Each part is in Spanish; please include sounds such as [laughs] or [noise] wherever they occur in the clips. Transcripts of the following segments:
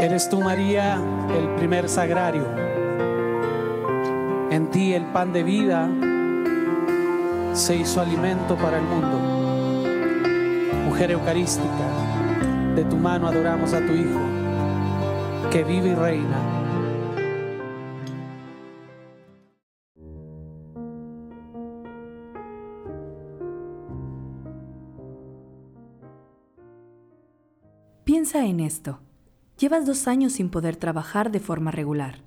Eres tú, María, el primer sagrario. En ti el pan de vida se hizo alimento para el mundo. Mujer eucarística, de tu mano adoramos a tu Hijo, que vive y reina. Piensa en esto. Llevas dos años sin poder trabajar de forma regular.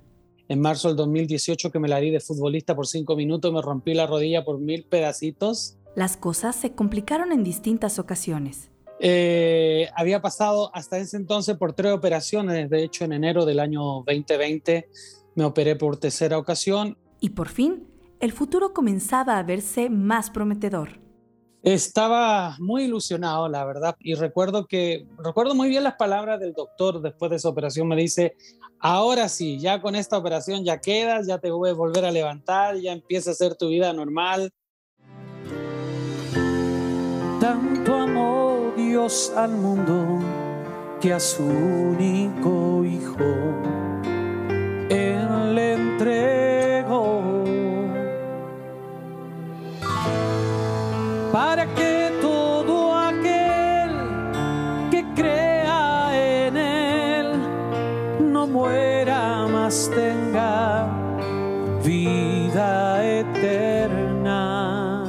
En marzo del 2018 que me la di de futbolista por cinco minutos, me rompí la rodilla por mil pedacitos. Las cosas se complicaron en distintas ocasiones. Eh, había pasado hasta ese entonces por tres operaciones. De hecho, en enero del año 2020 me operé por tercera ocasión. Y por fin, el futuro comenzaba a verse más prometedor. Estaba muy ilusionado, la verdad, y recuerdo que recuerdo muy bien las palabras del doctor después de esa operación. Me dice: Ahora sí, ya con esta operación ya quedas, ya te voy a volver a levantar, ya empieza a ser tu vida normal. Tanto amó Dios al mundo que a su único hijo vida eterna.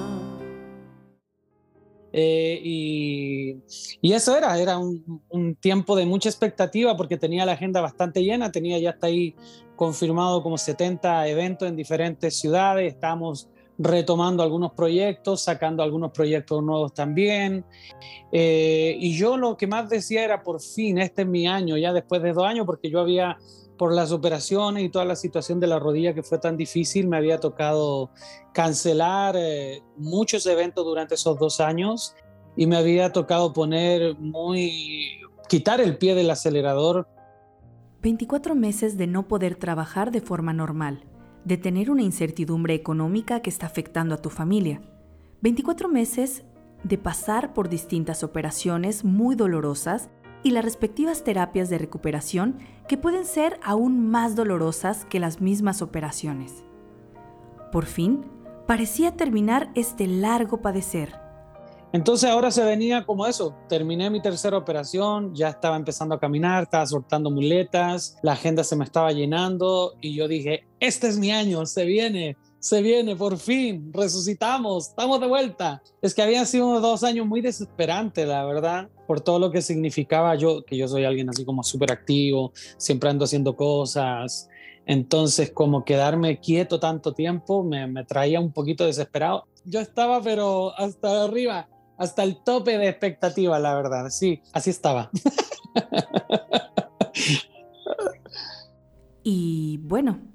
Eh, y, eso era, era un, un, tiempo de mucha expectativa porque tenía la agenda bastante llena, tenía ya hasta ahí confirmado como 70 eventos en diferentes ciudades, estábamos retomando algunos proyectos, sacando algunos proyectos nuevos también. Eh, y yo lo que más decía era, por fin, este es mi año, ya después de dos años, porque yo había, por las operaciones y toda la situación de la rodilla que fue tan difícil, me había tocado cancelar eh, muchos eventos durante esos dos años y me había tocado poner muy, quitar el pie del acelerador. 24 meses de no poder trabajar de forma normal de tener una incertidumbre económica que está afectando a tu familia. 24 meses de pasar por distintas operaciones muy dolorosas y las respectivas terapias de recuperación que pueden ser aún más dolorosas que las mismas operaciones. Por fin, parecía terminar este largo padecer. Entonces ahora se venía como eso, terminé mi tercera operación, ya estaba empezando a caminar, estaba soltando muletas, la agenda se me estaba llenando y yo dije, este es mi año, se viene, se viene, por fin, resucitamos, estamos de vuelta. Es que habían sido dos años muy desesperantes, la verdad, por todo lo que significaba yo, que yo soy alguien así como súper activo, siempre ando haciendo cosas. Entonces, como quedarme quieto tanto tiempo me, me traía un poquito desesperado. Yo estaba, pero hasta arriba hasta el tope de expectativa, la verdad. Sí, así estaba. [laughs] y bueno.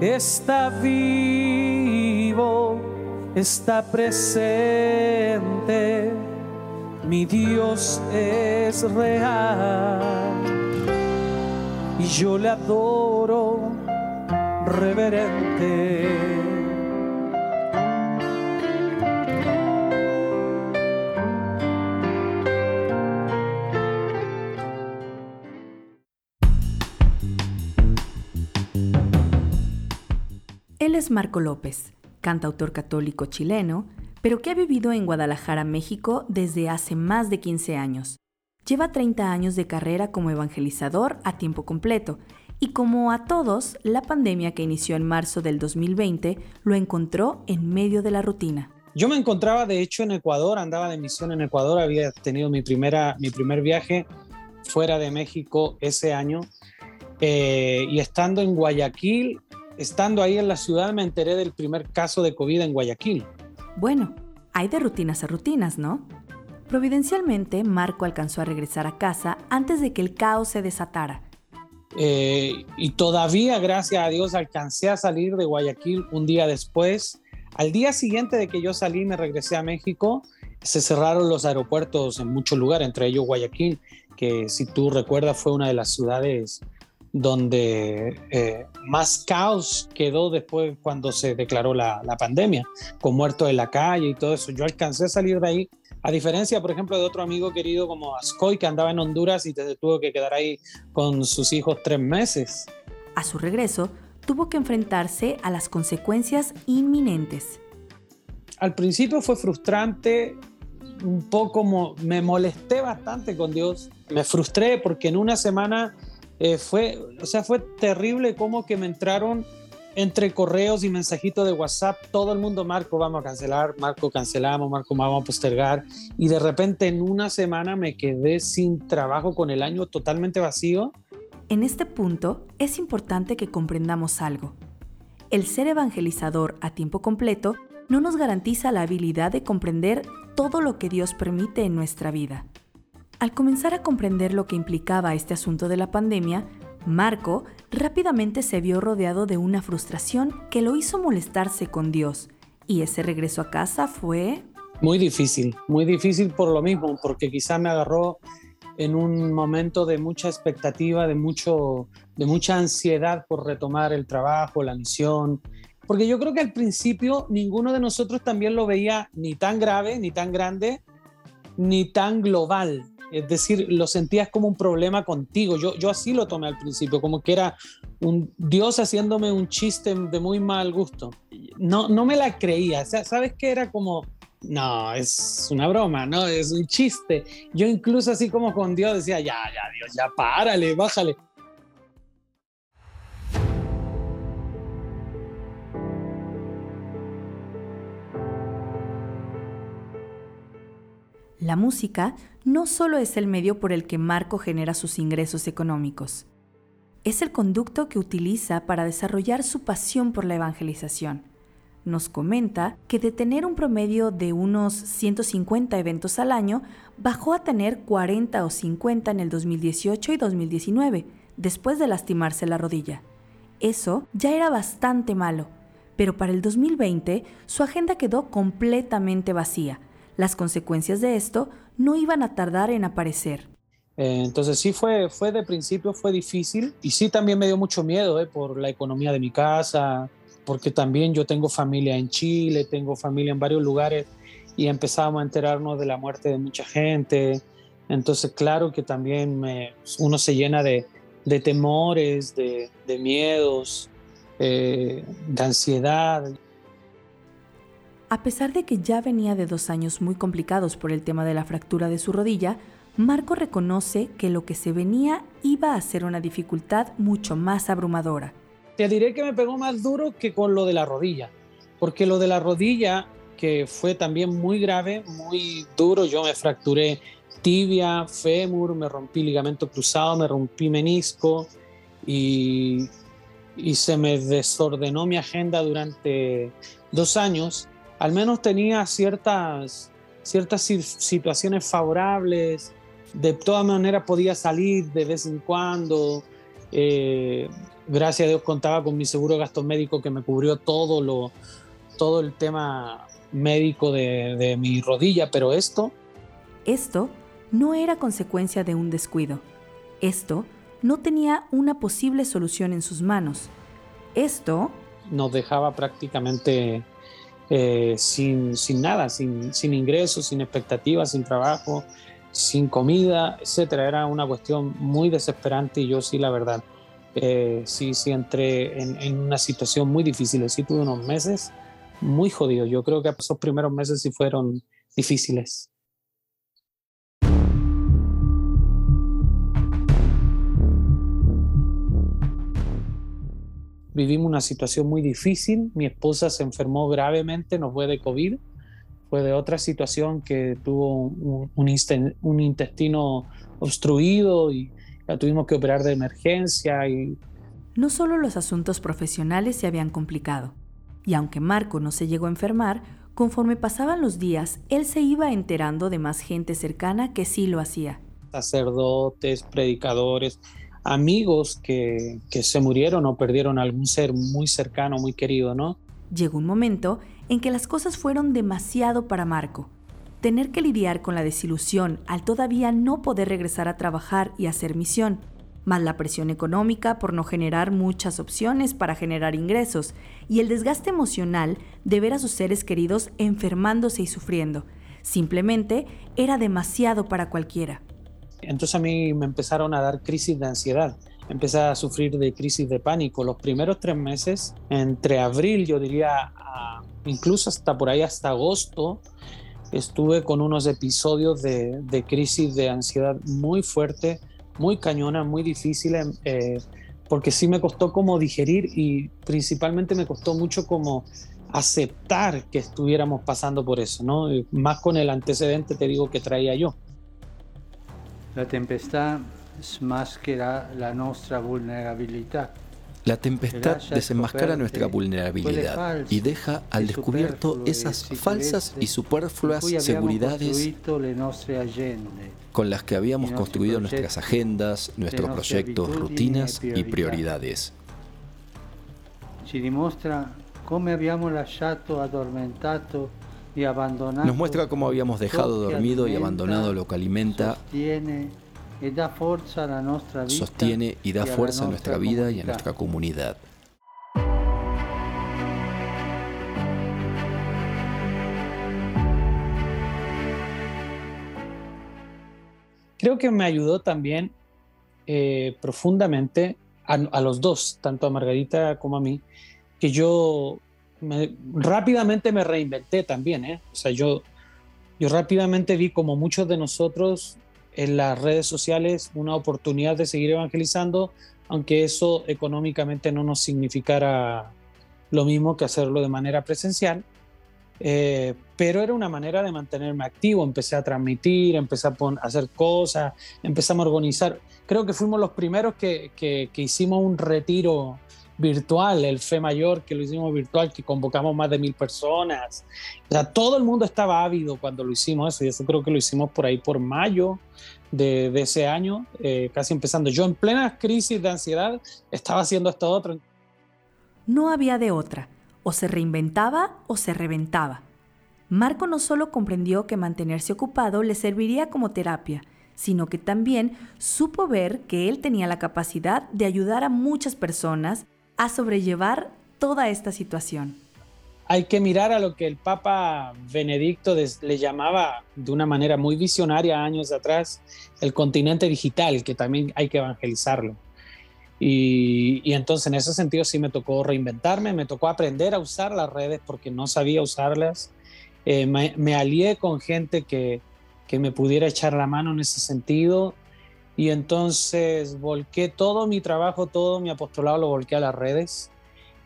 Está vivo, está presente, mi Dios es real y yo le adoro reverente. Es Marco López, cantautor católico chileno, pero que ha vivido en Guadalajara, México desde hace más de 15 años. Lleva 30 años de carrera como evangelizador a tiempo completo y como a todos, la pandemia que inició en marzo del 2020 lo encontró en medio de la rutina. Yo me encontraba de hecho en Ecuador, andaba de misión en Ecuador, había tenido mi, primera, mi primer viaje fuera de México ese año eh, y estando en Guayaquil estando ahí en la ciudad me enteré del primer caso de COVID en Guayaquil. Bueno, hay de rutinas a rutinas, ¿no? Providencialmente, Marco alcanzó a regresar a casa antes de que el caos se desatara. Eh, y todavía, gracias a Dios, alcancé a salir de Guayaquil un día después. Al día siguiente de que yo salí, me regresé a México, se cerraron los aeropuertos en muchos lugares, entre ellos Guayaquil, que si tú recuerdas fue una de las ciudades donde eh, más caos quedó después cuando se declaró la, la, pandemia, con muertos en la calle y todo eso. Yo alcancé a salir de ahí, a diferencia, por ejemplo, de otro amigo querido como Ascoy, que andaba en Honduras y se tuvo que quedar ahí con sus hijos tres meses. A su regreso, tuvo que enfrentarse a las consecuencias inminentes. Al principio fue frustrante, un poco me molesté bastante con Dios, me frustré porque en una semana eh, fue, o sea, fue terrible como que me entraron entre correos y mensajitos de WhatsApp, todo el mundo, Marco, vamos a cancelar, Marco, cancelamos, Marco, vamos a postergar. Y de repente en una semana me quedé sin trabajo con el año totalmente vacío. En este punto es importante que comprendamos algo. El ser evangelizador a tiempo completo no nos garantiza la habilidad de comprender todo lo que Dios permite en nuestra vida. Al comenzar a comprender lo que implicaba este asunto de la pandemia, Marco rápidamente se vio rodeado de una frustración que lo hizo molestarse con Dios. Y ese regreso a casa fue... Muy difícil, muy difícil por lo mismo, porque quizá me agarró en un momento de mucha expectativa, de, mucho, de mucha ansiedad por retomar el trabajo, la misión. Porque yo creo que al principio ninguno de nosotros también lo veía ni tan grave, ni tan grande, ni tan global. Es decir, lo sentías como un problema contigo. Yo, yo así lo tomé al principio, como que era un Dios haciéndome un chiste de muy mal gusto. No, no me la creía. ¿Sabes qué? Era como, no, es una broma, no, es un chiste. Yo incluso así como con Dios decía, ya, ya, Dios, ya párale, bájale. La música no solo es el medio por el que Marco genera sus ingresos económicos, es el conducto que utiliza para desarrollar su pasión por la evangelización. Nos comenta que de tener un promedio de unos 150 eventos al año, bajó a tener 40 o 50 en el 2018 y 2019, después de lastimarse la rodilla. Eso ya era bastante malo, pero para el 2020 su agenda quedó completamente vacía, las consecuencias de esto no iban a tardar en aparecer. Eh, entonces sí fue, fue de principio, fue difícil y sí también me dio mucho miedo eh, por la economía de mi casa, porque también yo tengo familia en Chile, tengo familia en varios lugares y empezamos a enterarnos de la muerte de mucha gente. Entonces claro que también uno se llena de, temores, de, miedos, eh, de ansiedad. A pesar de que ya venía de dos años muy complicados por el tema de la fractura de su rodilla, Marco reconoce que lo que se venía iba a ser una dificultad mucho más abrumadora. Te diré que me pegó más duro que con lo de la rodilla, porque lo de la rodilla, que fue también muy grave, muy duro, yo me fracturé tibia, fémur, me rompí ligamento cruzado, me rompí menisco y, y se me desordenó mi agenda durante dos años al menos tenía ciertas, ciertas situaciones favorables, de todas maneras podía salir de vez en cuando. Eh, gracias a Dios contaba con mi seguro de gastos médicos que me cubrió todo, lo, todo el tema médico de, de mi rodilla, pero esto... Esto no era consecuencia de un descuido. Esto no tenía una posible solución en sus manos. Esto... Nos dejaba prácticamente eh, sin, sin, nada, sin, sin, ingresos, sin expectativas, sin trabajo, sin comida, etcétera. Era una cuestión muy desesperante y yo sí, la verdad, eh, sí, sí entré en, en, una situación muy difícil. Sí tuve unos meses muy jodidos. Yo creo que esos primeros meses sí fueron difíciles. Vivimos una situación muy difícil. Mi esposa se enfermó gravemente, no fue de COVID, fue de otra situación que tuvo un, un, intestino obstruido y la tuvimos que operar de emergencia. Y... No solo los asuntos profesionales se habían complicado, y aunque Marco no se llegó a enfermar, Conforme pasaban los días, él se iba enterando de más gente cercana que sí lo hacía. Sacerdotes, predicadores, amigos que, se murieron o perdieron algún ser muy cercano, muy querido, ¿no? Llegó un momento en que las cosas fueron demasiado para Marco. Tener que lidiar con la desilusión al todavía no poder regresar a trabajar y hacer misión, más la presión económica por no generar muchas opciones para generar ingresos y el desgaste emocional de ver a sus seres queridos enfermándose y sufriendo. Simplemente era demasiado para cualquiera. Entonces a mí me empezaron a dar crisis de ansiedad. Empecé a sufrir de crisis de pánico. Los primeros tres meses, entre abril, yo diría, incluso hasta por ahí, hasta agosto, estuve con unos episodios de, crisis de ansiedad muy fuerte muy cañona, muy difícil, eh, porque sí me costó como digerir y principalmente me costó mucho como aceptar que estuviéramos pasando por eso, ¿no? Más con el antecedente, te digo, que traía yo. La tempestad la la desenmascara nuestra vulnerabilidad y deja al descubierto esas falsas y superfluas seguridades con las que habíamos construido nuestras agendas, nuestros proyectos, rutinas y prioridades. Nos muestra cómo habíamos dejado dormido y abandonado lo que alimenta sostiene y da fuerza a nuestra vida y a nuestra comunidad. Creo que me ayudó también eh, profundamente a, los dos, tanto a Margarita como a mí, que yo rápidamente me reinventé también. ¿eh? O sea, yo, yo rápidamente vi como muchos de nosotros en las redes sociales una oportunidad de seguir evangelizando, aunque eso económicamente no nos significara lo mismo que hacerlo de manera presencial. Eh, pero era una manera de mantenerme activo, empecé a transmitir, empecé a, hacer cosas, empezamos a organizar. Creo que fuimos los primeros que, que hicimos un retiro virtual, el Fe Mayor, que lo hicimos virtual, que convocamos más de mil personas. O todo el mundo estaba ávido cuando lo hicimos eso, y eso creo que lo hicimos por ahí por mayo de, ese año, eh, casi empezando. Yo en plena crisis de ansiedad estaba haciendo esto otro. No había de otra, o se reinventaba o se reventaba. Marco no solo comprendió que mantenerse ocupado le serviría como terapia, sino que también supo ver que él tenía la capacidad de ayudar a muchas personas a sobrellevar toda esta situación? Hay que mirar a lo que el Papa Benedicto le llamaba de una manera muy visionaria años atrás el continente digital, que también hay que evangelizarlo. Y, entonces en ese sentido sí me tocó reinventarme, me tocó aprender a usar las redes porque no sabía usarlas. Eh, me, alié con gente que, que me pudiera echar la mano en ese sentido y entonces volqué todo mi trabajo, todo mi apostolado lo volqué a las redes.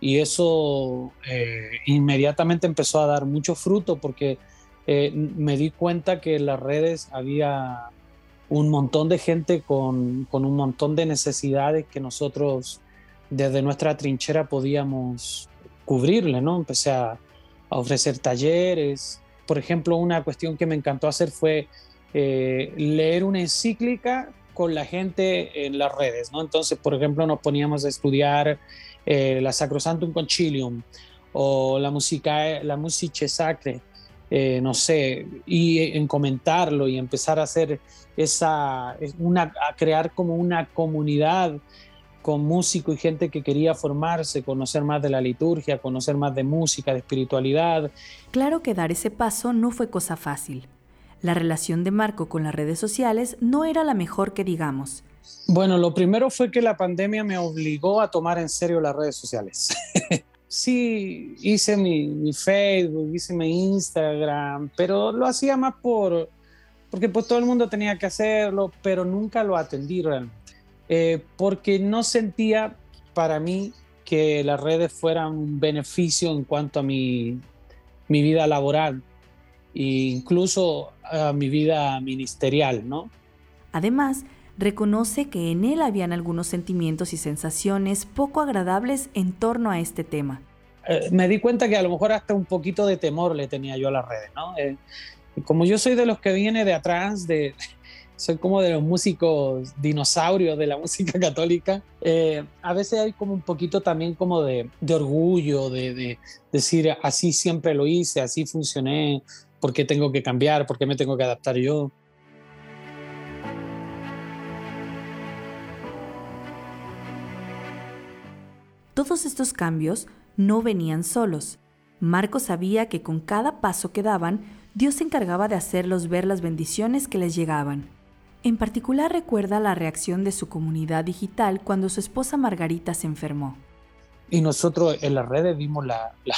Y eso eh, inmediatamente empezó a dar mucho fruto porque eh, me di cuenta que en las redes había un montón de gente con, con, un montón de necesidades que nosotros desde nuestra trinchera podíamos cubrirle, ¿no? Empecé a, a ofrecer talleres. Por ejemplo, una cuestión que me encantó hacer fue eh, leer una encíclica con la gente en las redes, ¿no? Entonces, por ejemplo, nos poníamos a estudiar eh, la Sacrosantum Concilium o la música, la Musice Sacre, eh, no sé, y en comentarlo y empezar a hacer esa, una, a crear como una comunidad con músicos y gente que quería formarse, conocer más de la liturgia, conocer más de música, de espiritualidad. Claro que dar ese paso no fue cosa fácil. La relación de Marco con las redes sociales no era la mejor que digamos. Bueno, lo primero fue que la pandemia me obligó a tomar en serio las redes sociales. [laughs] sí, hice mi, Facebook, hice mi Instagram, pero lo hacía más por, porque pues todo el mundo tenía que hacerlo, pero nunca lo atendí realmente. Eh, porque no sentía para mí que las redes fueran un beneficio en cuanto a mi, mi vida laboral e incluso a mi vida ministerial, ¿no? Además, reconoce que en él habían algunos sentimientos y sensaciones poco agradables en torno a este tema. eh, me di cuenta que a lo mejor hasta un poquito de temor le tenía yo a las redes, ¿no? Eh, como yo soy de los que viene de atrás, de, [laughs] soy como de los músicos dinosaurios de la [laughs] música católica, eh, a veces hay como un poquito también como de, orgullo, de, de, decir así siempre lo hice, así funcioné, ¿por qué tengo que cambiar? ¿Por qué me tengo que adaptar yo? Todos estos cambios no venían solos. Marco sabía que con cada paso que daban, Dios se encargaba de hacerlos ver las bendiciones que les llegaban. En particular recuerda la reacción de su comunidad digital cuando su esposa Margarita se enfermó. Y nosotros en las redes vimos la, la,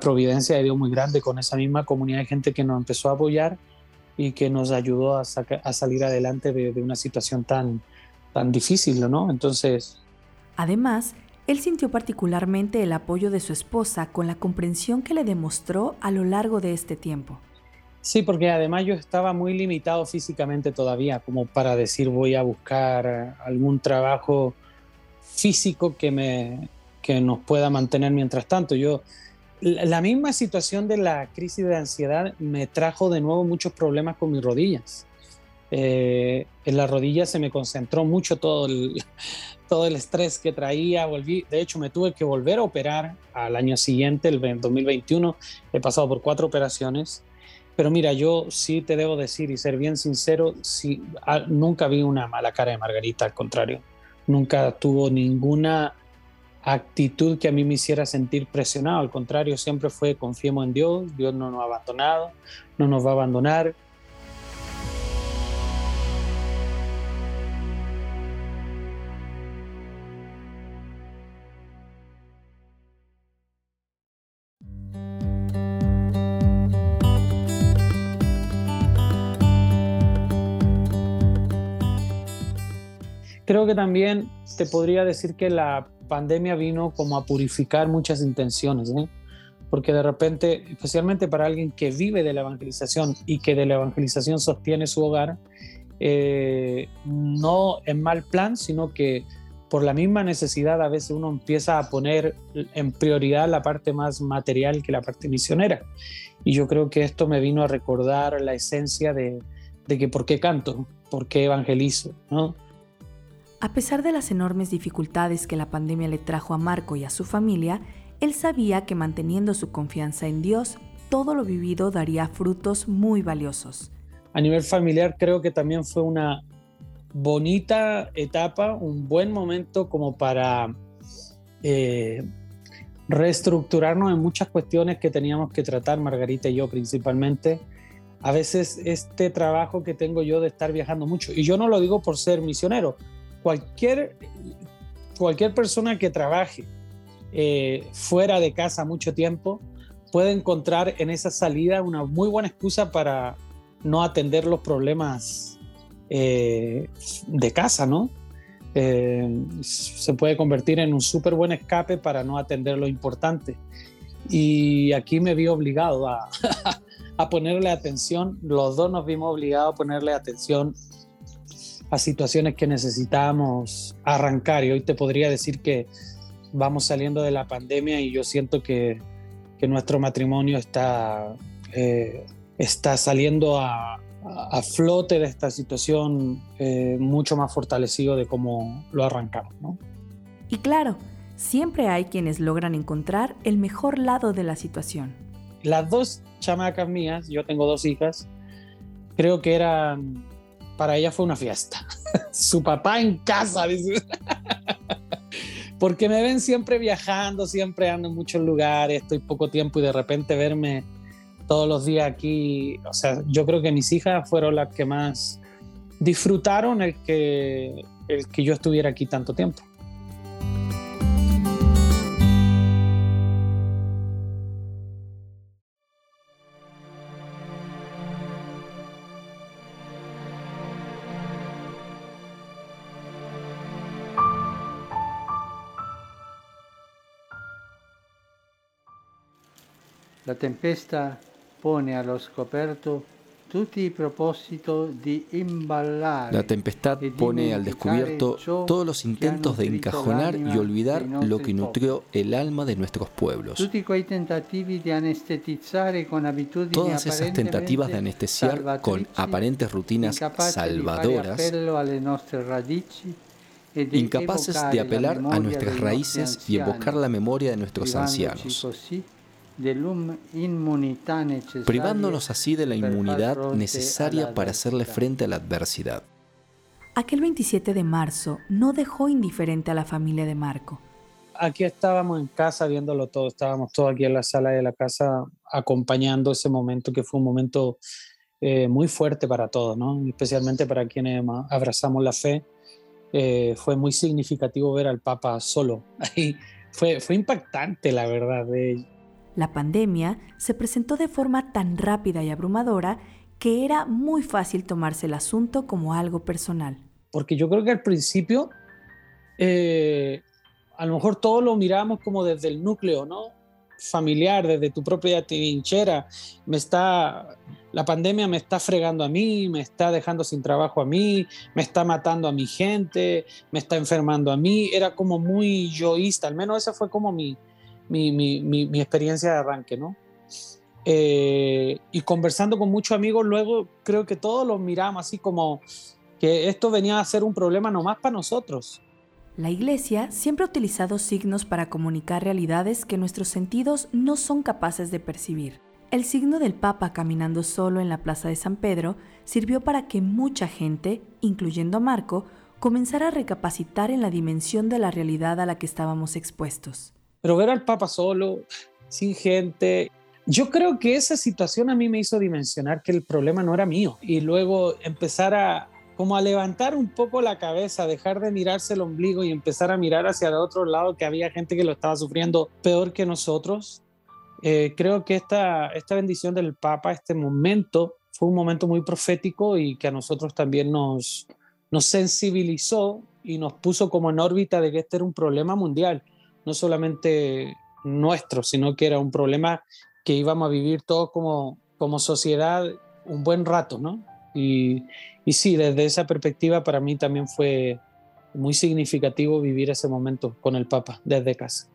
providencia de Dios muy grande con esa misma comunidad de gente que nos empezó a apoyar y que nos ayudó a, a salir adelante de, de, una situación tan, tan difícil, ¿no? Entonces... Además, él sintió particularmente el apoyo de su esposa con la comprensión que le demostró a lo largo de este tiempo. Sí, porque además yo estaba muy limitado físicamente todavía, como para decir voy a buscar algún trabajo físico que, me, que nos pueda mantener mientras tanto. Yo, la misma situación de la crisis de ansiedad me trajo de nuevo muchos problemas con mis rodillas. Eh, en la rodilla se me concentró mucho todo el, [laughs] todo el estrés que traía. Volví, de hecho, me tuve que volver a operar al año siguiente, el 2021. He pasado por cuatro operaciones. Pero mira, yo sí te debo decir y ser bien sincero, sí, ah, nunca vi una mala cara de Margarita, al contrario. Nunca tuvo ninguna actitud que a mí me hiciera sentir presionado. Al contrario, siempre fue confiemos en Dios, Dios no nos ha abandonado, no nos va a abandonar creo que también te podría decir que la pandemia vino como a purificar muchas intenciones, ¿eh? porque de repente, especialmente para alguien que vive de la evangelización y que de la evangelización sostiene su hogar, eh, no en mal plan, sino que por la misma necesidad a veces uno empieza a poner en prioridad la parte más material que la parte misionera. Y yo creo que esto me vino a recordar la esencia de, de que por qué canto, por qué evangelizo, ¿no? A pesar de las enormes dificultades que la pandemia le trajo a Marco y a su familia, él sabía que manteniendo su confianza en Dios, todo lo vivido daría frutos muy valiosos. A nivel familiar creo que también fue una bonita etapa, un buen momento como para eh, reestructurarnos en muchas cuestiones que teníamos que tratar, Margarita y yo principalmente. A veces este trabajo que tengo yo de estar viajando mucho, y yo no lo digo por ser misionero, cualquier, cualquier persona que trabaje eh, fuera de casa mucho tiempo puede encontrar en esa salida una muy buena excusa para no atender los problemas eh, de casa, ¿no? Eh, se puede convertir en un súper buen escape para no atender lo importante. Y aquí me vi obligado a, [laughs] a ponerle atención, los dos nos vimos obligados a ponerle atención a situaciones que necesitamos arrancar. Y hoy te podría decir que vamos saliendo de la pandemia y yo siento que, que nuestro matrimonio está, eh, está saliendo a, a, flote de esta situación eh, mucho más fortalecido de cómo lo arrancamos. ¿no? Y claro, siempre hay quienes logran encontrar el mejor lado de la situación. Las dos chamacas mías, yo tengo dos hijas, creo que eran para ella fue una fiesta. [laughs] Su papá en casa, dice. [laughs] Porque me ven siempre viajando, siempre ando en muchos lugares, estoy poco tiempo y de repente verme todos los días aquí. O sea, yo creo que mis hijas fueron las que más disfrutaron el que, el que yo estuviera aquí tanto tiempo. Tempesta pone allo scoperto La tempestad e pone al descubierto todos los intentos de encajonar y olvidar lo que nutrió el alma de nuestros pueblos. Todas esas tentativas de anestesiar con aparentes rutinas salvadoras, incapaces de apelar a nuestras raíces y evocar la memoria de nuestros ancianos privándonos así de la inmunidad necesaria para hacerle frente a la adversidad. Aquel 27 de marzo no dejó indiferente a la familia de Marco. Aquí estábamos en casa viéndolo todo, estábamos todos aquí en la sala de la casa acompañando ese momento que fue un momento eh, muy fuerte para todos, ¿no? especialmente para quienes abrazamos la fe. Eh, fue muy significativo ver al Papa solo. [laughs] Ahí fue, fue impactante, la verdad. De, la pandemia se presentó de forma tan rápida y abrumadora que era muy fácil tomarse el asunto como algo personal. Porque yo creo que al principio eh, a lo mejor todos lo miramos como desde el núcleo, ¿no? Familiar, desde tu propia trinchera. Me está, la pandemia me está fregando a mí, me está dejando sin trabajo a mí, me está matando a mi gente, me está enfermando a mí. Era como muy yoísta, al menos esa fue como mi, mi, mi, mi, experiencia de arranque, ¿no? Eh, y conversando con muchos amigos, luego creo que todos los miramos así como que esto venía a ser un problema nomás para nosotros. La Iglesia siempre ha utilizado signos para comunicar realidades que nuestros sentidos no son capaces de percibir. El signo del Papa caminando solo en la Plaza de San Pedro sirvió para que mucha gente, incluyendo a Marco, comenzara a recapacitar en la dimensión de la realidad a la que estábamos expuestos. Pero ver al Papa solo, sin gente, yo creo que esa situación a mí me hizo dimensionar que el problema no era mío y luego empezar a como a levantar un poco la cabeza, dejar de mirarse el ombligo y empezar a mirar hacia el otro lado que había gente que lo estaba sufriendo peor que nosotros. Eh, creo que esta, esta bendición del Papa, este momento, fue un momento muy profético y que a nosotros también nos, nos sensibilizó y nos puso como en órbita de que este era un problema mundial no solamente nuestro, sino que era un problema que íbamos a vivir todos como, como sociedad un buen rato, ¿no? Y, y sí, desde esa perspectiva para mí también fue muy significativo vivir ese momento con el Papa desde casa.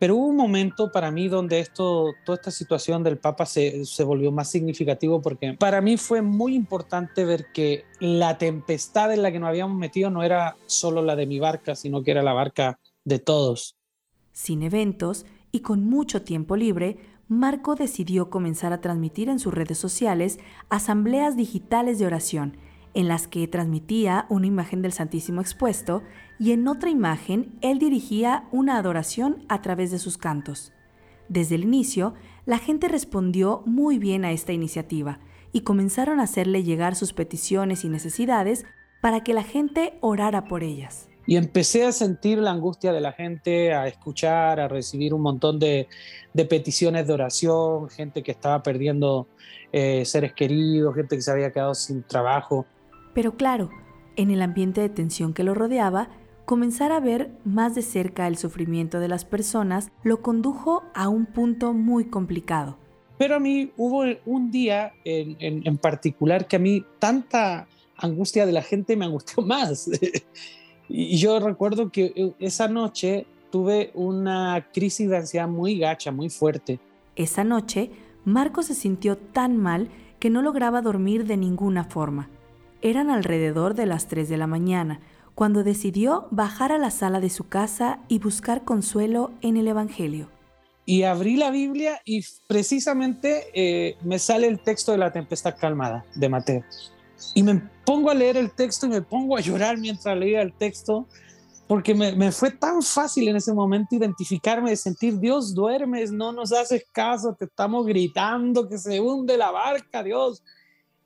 Pero hubo un momento para mí donde esto, toda esta situación del Papa se, se, volvió más significativo porque para mí fue muy importante ver que la tempestad en la que nos habíamos metido no era solo la de mi barca, sino que era la barca de todos. Sin eventos y con mucho tiempo libre, Marco decidió comenzar a transmitir en sus redes sociales asambleas digitales de oración en las que transmitía una imagen del Santísimo expuesto y en otra imagen él dirigía una adoración a través de sus cantos. Desde el inicio, la gente respondió muy bien a esta iniciativa y comenzaron a hacerle llegar sus peticiones y necesidades para que la gente orara por ellas. Y empecé a sentir la angustia de la gente, a escuchar, a recibir un montón de, peticiones de oración, gente que estaba perdiendo eh, seres queridos, gente que se había quedado sin trabajo. Pero claro, en el ambiente de tensión que lo rodeaba, comenzar a ver más de cerca el sufrimiento de las personas lo condujo a un punto muy complicado. Pero a mí hubo un día en, particular que a mí tanta angustia de la gente me angustió [laughs] más. y yo recuerdo que eh, esa noche tuve una crisis de ansiedad muy gacha, muy fuerte. Esa noche, Marco se sintió tan mal que no lograba dormir de ninguna forma. Eran alrededor de las 3 de la mañana, cuando decidió bajar a la sala de su casa y buscar consuelo en el Evangelio. Y abrí la Biblia y precisamente eh, me sale el texto de la tempestad calmada de Mateo. Y me pongo a leer el texto y me pongo a llorar mientras leía el texto, porque me, me fue tan fácil en ese momento identificarme, de sentir, Dios, duermes, no nos haces caso, te estamos gritando que se hunde la barca, Dios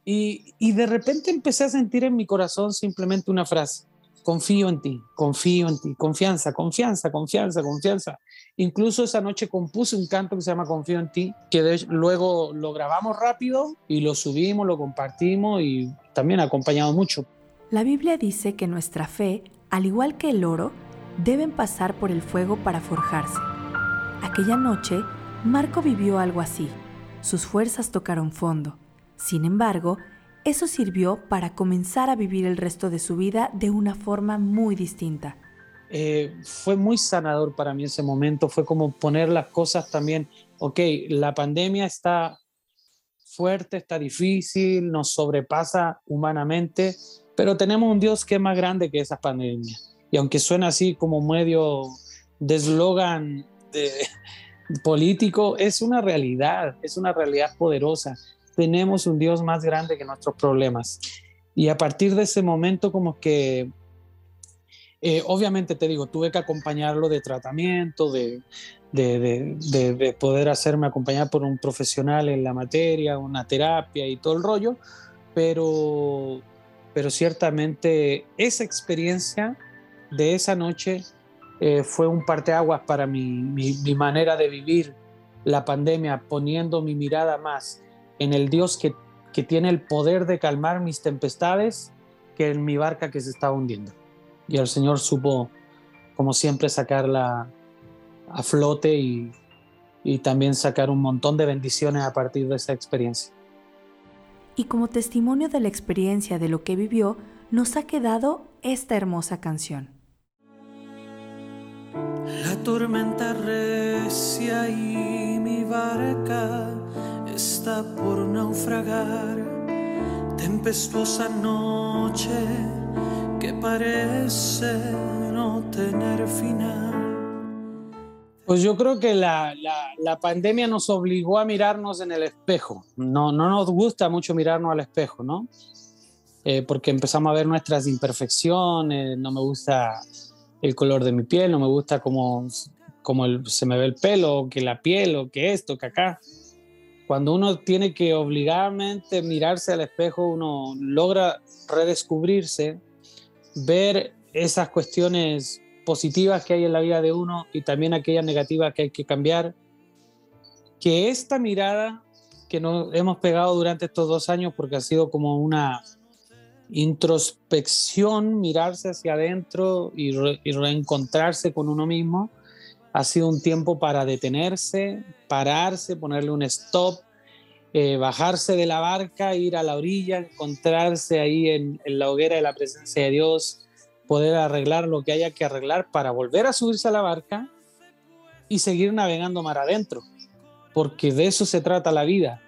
y, de repente empecé a sentir en mi corazón simplemente una frase, confío en ti, confío en ti, confianza, confianza, confianza, confianza. Incluso esa noche compuse un canto que se llama Confío en ti, que luego lo grabamos rápido y lo subimos, lo compartimos y también ha acompañado mucho. La Biblia dice que nuestra fe, al igual que el oro, deben pasar por el fuego para forjarse. Aquella noche, Marco vivió algo así. Sus fuerzas tocaron fondo. Sin embargo, eso sirvió para comenzar a vivir el resto de su vida de una forma muy distinta. Eh, fue muy sanador para mí ese momento, fue como poner las cosas también, ok, la pandemia está fuerte, está difícil, nos sobrepasa humanamente, pero tenemos un Dios que es más grande que esa pandemia. Y aunque suena así como medio de eslogan [laughs] político, es una realidad, es una realidad poderosa. Tenemos un Dios más grande que nuestros problemas. Y a partir de ese momento como que, eh, obviamente te digo, tuve que acompañarlo de tratamiento, de, de, poder hacerme acompañar por un profesional en la materia, una terapia y todo el rollo, pero, pero ciertamente esa experiencia de esa noche eh, fue un parteaguas para mi, mi, manera de vivir la pandemia, poniendo mi mirada más en el Dios que, que tiene el poder de calmar mis tempestades que en mi barca que se estaba hundiendo. Y el Señor supo, como siempre, sacarla a flote y, y también sacar un montón de bendiciones a partir de esa experiencia. Y como testimonio de la experiencia de lo que vivió, nos ha quedado esta hermosa canción. La tormenta recia y mi barca está por naufragar. Tempestuosa noche que parece no tener final. Pues yo creo que la, la, pandemia nos obligó a mirarnos en el espejo. No, no nos gusta mucho mirarnos al espejo, ¿no? Eh, porque empezamos a ver nuestras imperfecciones, no me gusta el color de mi piel, no me gusta cómo, cómo se me ve el pelo, que la piel, o que esto, que acá. Cuando uno tiene que obligadamente mirarse al espejo, uno logra redescubrirse, ver esas cuestiones positivas que hay en la vida de uno y también aquellas negativas que hay que cambiar. Que esta mirada que nos hemos pegado durante estos dos años, porque ha sido como una introspección, mirarse hacia adentro y, reencontrarse con uno mismo, ha sido un tiempo para detenerse, pararse, ponerle un stop, eh, bajarse de la barca, ir a la orilla, encontrarse ahí en, la hoguera de la presencia de Dios, poder arreglar lo que haya que arreglar para volver a subirse a la barca y seguir navegando mar adentro, porque de eso se trata la vida,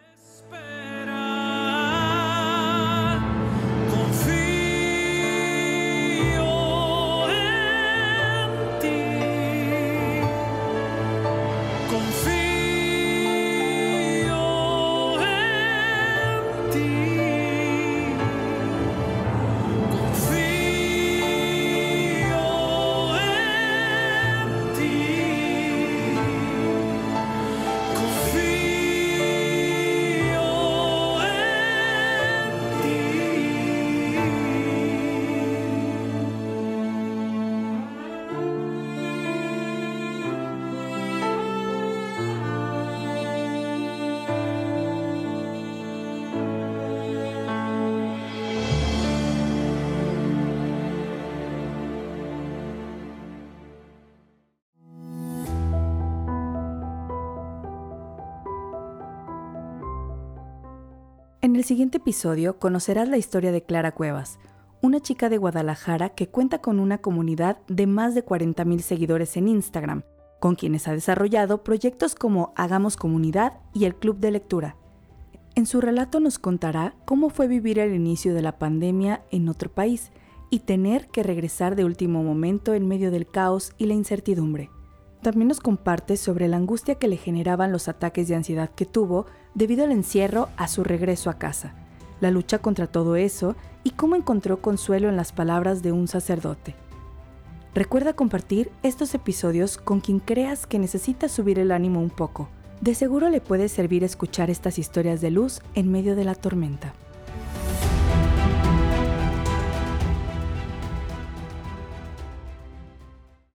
En el siguiente episodio conocerás la historia de Clara Cuevas, una chica de Guadalajara que cuenta con una comunidad de más de 40.000 seguidores en Instagram, con quienes ha desarrollado proyectos como Hagamos Comunidad y el Club de Lectura. En su relato nos contará cómo fue vivir el inicio de la pandemia en otro país y tener que regresar de último momento en medio del caos y la incertidumbre. También nos comparte sobre la angustia que le generaban los ataques de ansiedad que tuvo debido al encierro a su regreso a casa, la lucha contra todo eso y cómo encontró consuelo en las palabras de un sacerdote. Recuerda compartir estos episodios con quien creas que necesita subir el ánimo un poco. De seguro le puede servir escuchar estas historias de luz en medio de la tormenta.